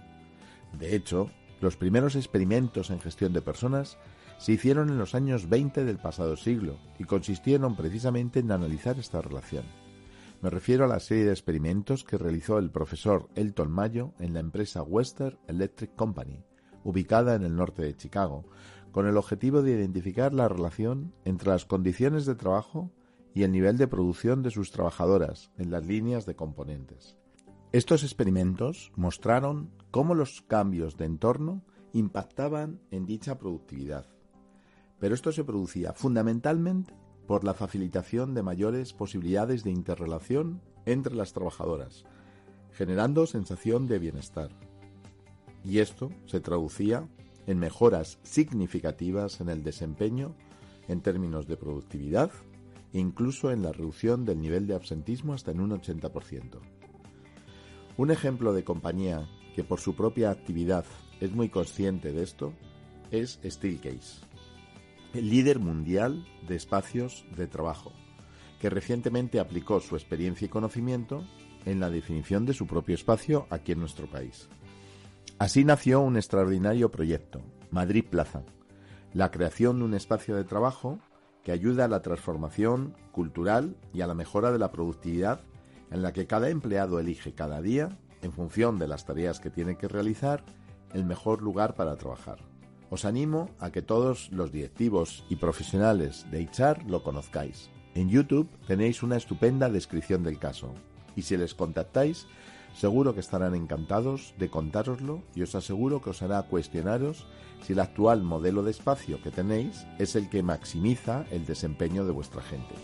De hecho, los primeros experimentos en gestión de personas se hicieron en los años 20 del pasado siglo y consistieron precisamente en analizar esta relación. Me refiero a la serie de experimentos que realizó el profesor Elton Mayo en la empresa Western Electric Company, ubicada en el norte de Chicago, con el objetivo de identificar la relación entre las condiciones de trabajo y el nivel de producción de sus trabajadoras en las líneas de componentes. Estos experimentos mostraron cómo los cambios de entorno impactaban en dicha productividad, pero esto se producía fundamentalmente por la facilitación de mayores posibilidades de interrelación entre las trabajadoras, generando sensación de bienestar. Y esto se traducía en mejoras significativas en el desempeño en términos de productividad incluso en la reducción del nivel de absentismo hasta en un 80%. Un ejemplo de compañía que por su propia actividad es muy consciente de esto es Steelcase, el líder mundial de espacios de trabajo, que recientemente aplicó su experiencia y conocimiento en la definición de su propio espacio aquí en nuestro país. Así nació un extraordinario proyecto, Madrid Plaza, la creación de un espacio de trabajo que ayuda a la transformación cultural y a la mejora de la productividad en la que cada empleado elige cada día, en función de las tareas que tiene que realizar, el mejor lugar para trabajar. Os animo a que todos los directivos y profesionales de HR lo conozcáis. En YouTube tenéis una estupenda descripción del caso y si les contactáis seguro que estarán encantados de contároslo y os aseguro que os hará cuestionaros si el actual modelo de espacio que tenéis es el que maximiza el desempeño de vuestra gente.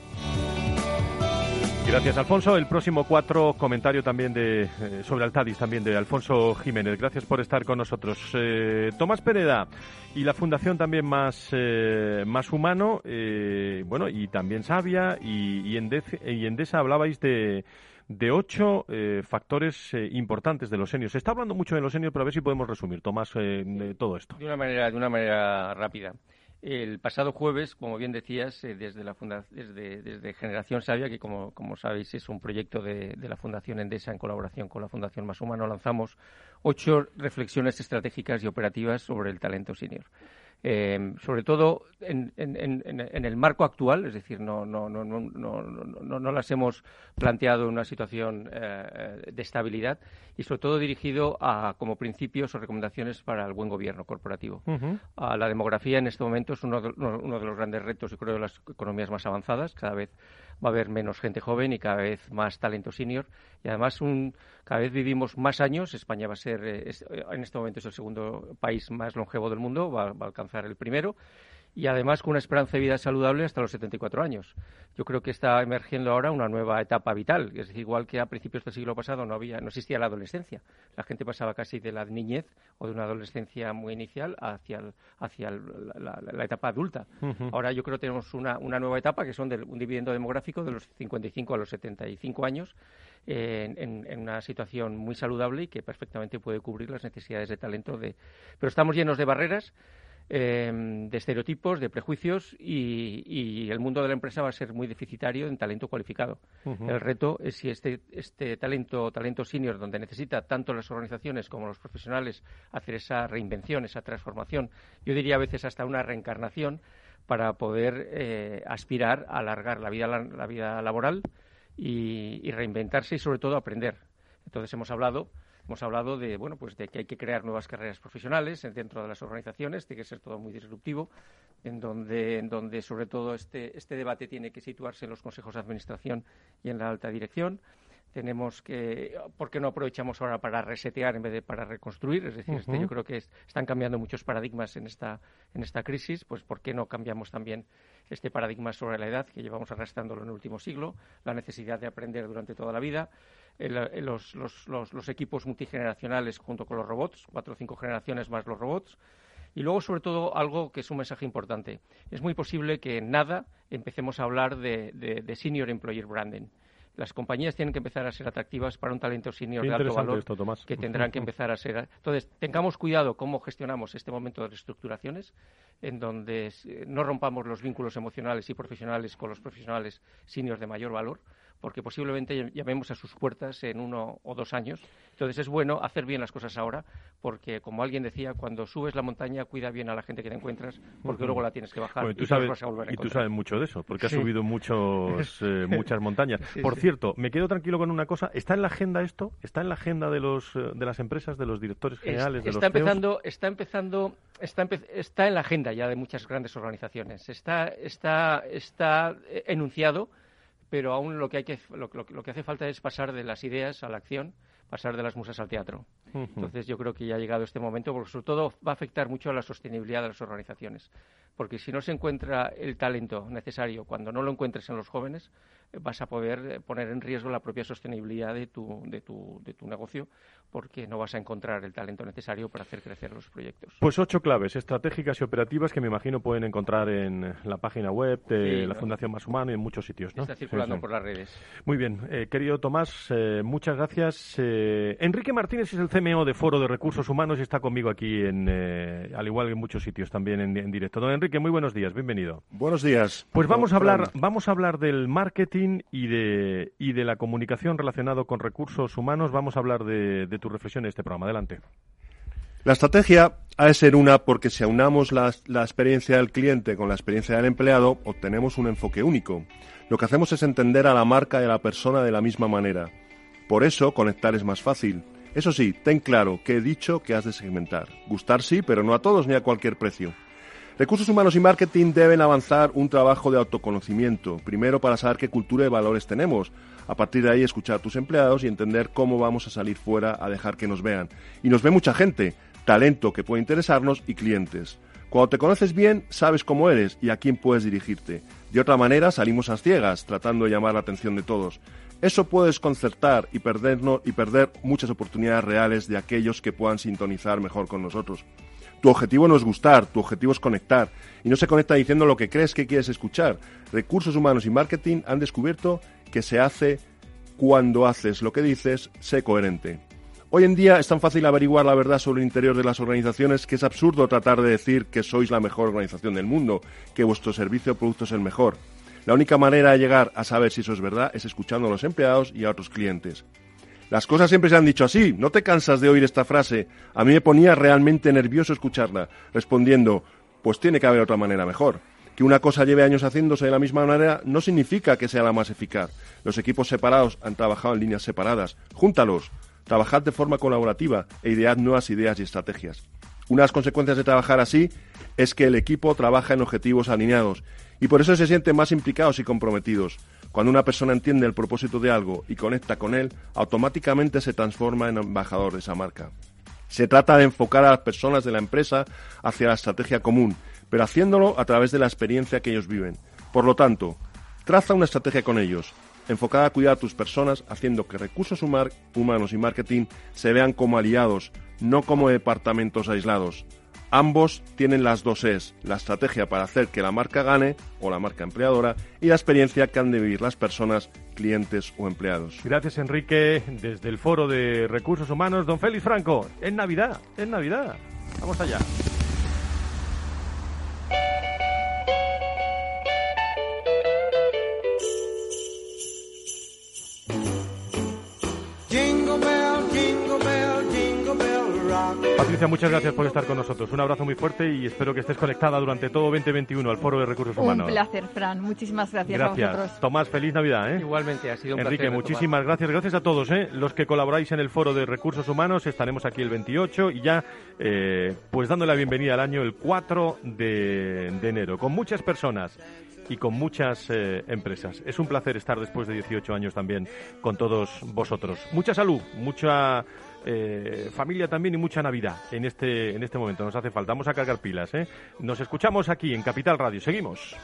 Gracias, Alfonso. El próximo cuatro, comentario también de, eh, sobre Altadis, también de Alfonso Jiménez. Gracias por estar con nosotros. Eh, Tomás Pereda y la Fundación también más, eh, más humano, bueno, y también Sabia y, y, Endesa hablabais de, de ocho eh, factores eh, importantes de los seniors. Se está hablando mucho de los seniors, pero a ver si podemos resumir, Tomás, eh, de todo esto. De una manera, de una manera rápida. El pasado jueves, como bien decías, desde, la desde, desde, Generación Sabia, que como, como, sabéis es un proyecto de, de, la Fundación Endesa en colaboración con la Fundación Más Humano, lanzamos ocho reflexiones estratégicas y operativas sobre el talento senior. Eh, sobre todo en, el marco actual, es decir, no, no, no, no, no, no las hemos planteado en una situación eh, de estabilidad y sobre todo dirigido a como principios o recomendaciones para el buen gobierno corporativo. a la demografía en este momento es uno de, uno de los grandes retos, y creo, de las economías más avanzadas. Cada vez va a haber menos gente joven y cada vez más talento senior. Y además, un, cada vez vivimos más años. España va a ser, eh, en este momento es el segundo país más longevo del mundo, va a alcanzar el primero y además con una esperanza de vida saludable hasta los 74 años. Yo creo que está emergiendo ahora una nueva etapa vital, es decir, igual que a principios del siglo pasado no había, no existía la adolescencia. La gente pasaba casi de la niñez o de una adolescencia muy inicial hacia, hacia la, etapa adulta. Ahora yo creo que tenemos una, una nueva etapa que son de, un dividendo demográfico de los 55 a los 75 años en, en, una situación muy saludable y que perfectamente puede cubrir las necesidades de talento de. Pero estamos llenos de barreras Em, de estereotipos, de prejuicios y, el mundo de la empresa va a ser muy deficitario en talento cualificado. El reto es si este, este talento, talento senior, donde necesita tanto las organizaciones como los profesionales hacer esa reinvención, esa transformación, yo diría a veces hasta una reencarnación para poder eh, aspirar a alargar la vida, la, vida laboral y, y reinventarse y sobre todo aprender. Entonces hemos hablado Hemos hablado de, bueno, pues de que hay que crear nuevas carreras profesionales dentro de las organizaciones, tiene que ser todo muy disruptivo, en donde, en donde sobre todo este, este debate tiene que situarse en los consejos de administración y en la alta dirección. Tenemos que, ¿por qué no aprovechamos ahora para resetear en vez de para reconstruir? Es decir, este, yo creo que están cambiando muchos paradigmas en esta, en esta crisis, pues ¿por qué no cambiamos también este paradigma sobre la edad que llevamos arrastrándolo en el último siglo, la necesidad de aprender durante toda la vida, los, los, los, equipos multigeneracionales junto con los robots, cuatro o cinco generaciones más los robots, y luego, sobre todo, algo que es un mensaje importante. Es muy posible que en nada empecemos a hablar de, de senior employer branding las compañías tienen que empezar a ser atractivas para un talento senior de alto valor que tendrán que empezar a ser. Entonces, tengamos cuidado cómo gestionamos este momento de reestructuraciones, en donde no rompamos los vínculos emocionales y profesionales con los profesionales seniors de mayor valor, porque posiblemente llamemos a sus puertas en uno o dos años. Entonces es bueno hacer bien las cosas ahora, porque como alguien decía, cuando subes la montaña, cuida bien a la gente que te encuentras, porque luego la tienes que bajar y, tú sabes, y tú sabes mucho de eso, porque has subido muchos, (laughs) eh, muchas montañas. Por cierto, me quedo tranquilo con una cosa. ¿Está en la agenda esto? ¿Está en la agenda de, los, eh, de las empresas, de los directores generales, de está los empezando, Está empezando, está, está en la agenda ya de muchas grandes organizaciones. Está, está, está eh, enunciado pero aún lo que, hay que, lo, que hace falta es pasar de las ideas a la acción, pasar de las musas al teatro. Entonces yo creo que ya ha llegado este momento, porque sobre todo va a afectar mucho a la sostenibilidad de las organizaciones. Porque si no se encuentra el talento necesario cuando no lo encuentres en los jóvenes, vas a poder eh, poner en riesgo la propia sostenibilidad de tu, de tu, de tu negocio porque no vas a encontrar el talento necesario para hacer crecer los proyectos. Pues ocho claves estratégicas y operativas que me imagino pueden encontrar en la página web de la Fundación Más Humano y en muchos sitios. ¿no? Está circulando por las redes. Muy bien. Eh, querido Tomás, eh, muchas gracias. Enrique Martínez es el CMO de Foro de Recursos Humanos y está conmigo aquí, en, al igual que en muchos sitios también en, directo. Don Enrique, muy buenos días. Bienvenido. Buenos días. Pues vamos a hablar, vamos a hablar del marketing y de, y de la comunicación relacionado con recursos humanos. Vamos a hablar de, tu reflexión en este programa. Adelante. La estrategia ha de ser una porque si aunamos la, la, experiencia del cliente con la experiencia del empleado, obtenemos un enfoque único. Lo que hacemos es entender a la marca y a la persona de la misma manera. Por eso, conectar es más fácil. Eso sí, ten claro que he dicho que has de segmentar. Gustar sí, pero no a todos ni a cualquier precio. Recursos humanos y marketing deben avanzar un trabajo de autoconocimiento, primero para saber qué cultura y valores tenemos, a partir de ahí escuchar a tus empleados y entender cómo vamos a salir fuera a dejar que nos vean. Y nos ve mucha gente, talento que puede interesarnos y clientes. Cuando te conoces bien, sabes cómo eres y a quién puedes dirigirte. De otra manera, salimos a ciegas, tratando de llamar la atención de todos. Eso puede desconcertar y, perdernos, y perder muchas oportunidades reales de aquellos que puedan sintonizar mejor con nosotros. Tu objetivo no es gustar, tu objetivo es conectar. Y no se conecta diciendo lo que crees que quieres escuchar. Recursos humanos y marketing han descubierto que se hace cuando haces lo que dices, sé coherente. Hoy en día es tan fácil averiguar la verdad sobre el interior de las organizaciones que es absurdo tratar de decir que sois la mejor organización del mundo, que vuestro servicio o producto es el mejor. La única manera de llegar a saber si eso es verdad es escuchando a los empleados y a otros clientes. Las cosas siempre se han dicho así, no te cansas de oír esta frase. A mí me ponía realmente nervioso escucharla, respondiendo, pues tiene que haber otra manera mejor. Que una cosa lleve años haciéndose de la misma manera no significa que sea la más eficaz. Los equipos separados han trabajado en líneas separadas. Júntalos. Trabajad de forma colaborativa e idead nuevas ideas y estrategias. Una de las consecuencias de trabajar así es que el equipo trabaja en objetivos alineados y por eso se sienten más implicados y comprometidos. Cuando una persona entiende el propósito de algo y conecta con él, automáticamente se transforma en embajador de esa marca. Se trata de enfocar a las personas de la empresa hacia la estrategia común, pero haciéndolo a través de la experiencia que ellos viven. Por lo tanto, traza una estrategia con ellos, enfocada a cuidar a tus personas, haciendo que recursos humanos y marketing se vean como aliados, no como departamentos aislados. Ambos tienen las dos Es, la estrategia para hacer que la marca gane o la marca empleadora y la experiencia que han de vivir las personas, clientes o empleados. Gracias Enrique, desde el Foro de Recursos Humanos, don Félix Franco, en Navidad, en Navidad. Vamos allá. Patricia, muchas gracias por estar con nosotros. Un abrazo muy fuerte y espero que estés conectada durante todo 2021 al Foro de Recursos Humanos. Un placer, Fran. Muchísimas gracias, gracias. a vosotros. Tomás, feliz Navidad. ¿eh? Igualmente, ha sido un Enrique, muchísimas gracias. Gracias a todos ¿eh? los que colaboráis en el Foro de Recursos Humanos. Estaremos aquí el 28 y ya eh, pues dando la bienvenida al año el 4 de, de enero con muchas personas y con muchas eh, empresas. Es un placer estar después de 18 años también con todos vosotros. Mucha salud, mucha eh, familia también y mucha Navidad en este, en este momento. Nos hace falta. Vamos a cargar pilas. ¿eh? Nos escuchamos aquí en Capital Radio. Seguimos.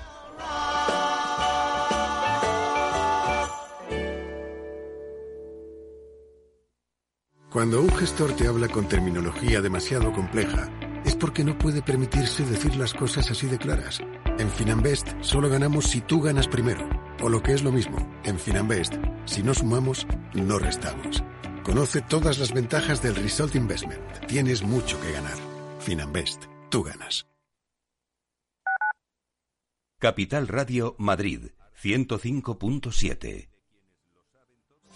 Cuando un gestor te habla con terminología demasiado compleja, es porque no puede permitirse decir las cosas así de claras. En Finanbest solo ganamos si tú ganas primero. O lo que es lo mismo, en Finanbest, si no sumamos, no restamos. Conoce todas las ventajas del Result Investment. Tienes mucho que ganar. Finanbest, tú ganas. Capital Radio Madrid, 105.7.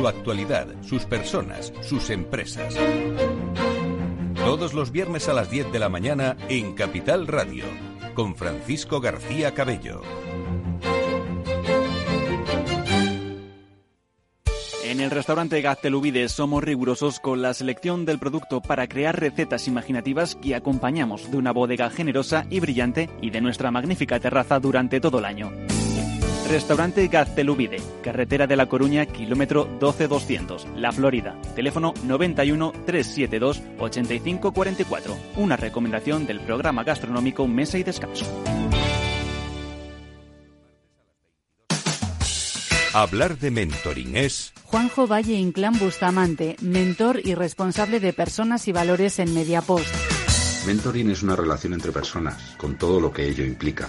su actualidad, sus personas, sus empresas. Todos los viernes a las 10 de la mañana en Capital Radio, con Francisco García Cabello. En el restaurante Gaztelubides somos rigurosos con la selección del producto para crear recetas imaginativas que acompañamos de una bodega generosa y brillante y de nuestra magnífica terraza durante todo el año. Restaurante Gaztelubide, carretera de La Coruña, kilómetro 12200, La Florida. Teléfono 91 372 8544. Una recomendación del programa gastronómico Mesa y Descanso. Hablar de mentoring es Juanjo Valle Inclán Bustamante, mentor y responsable de personas y valores en Mediapost. Mentoring es una relación entre personas, con todo lo que ello implica.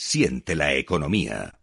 Siente la economía.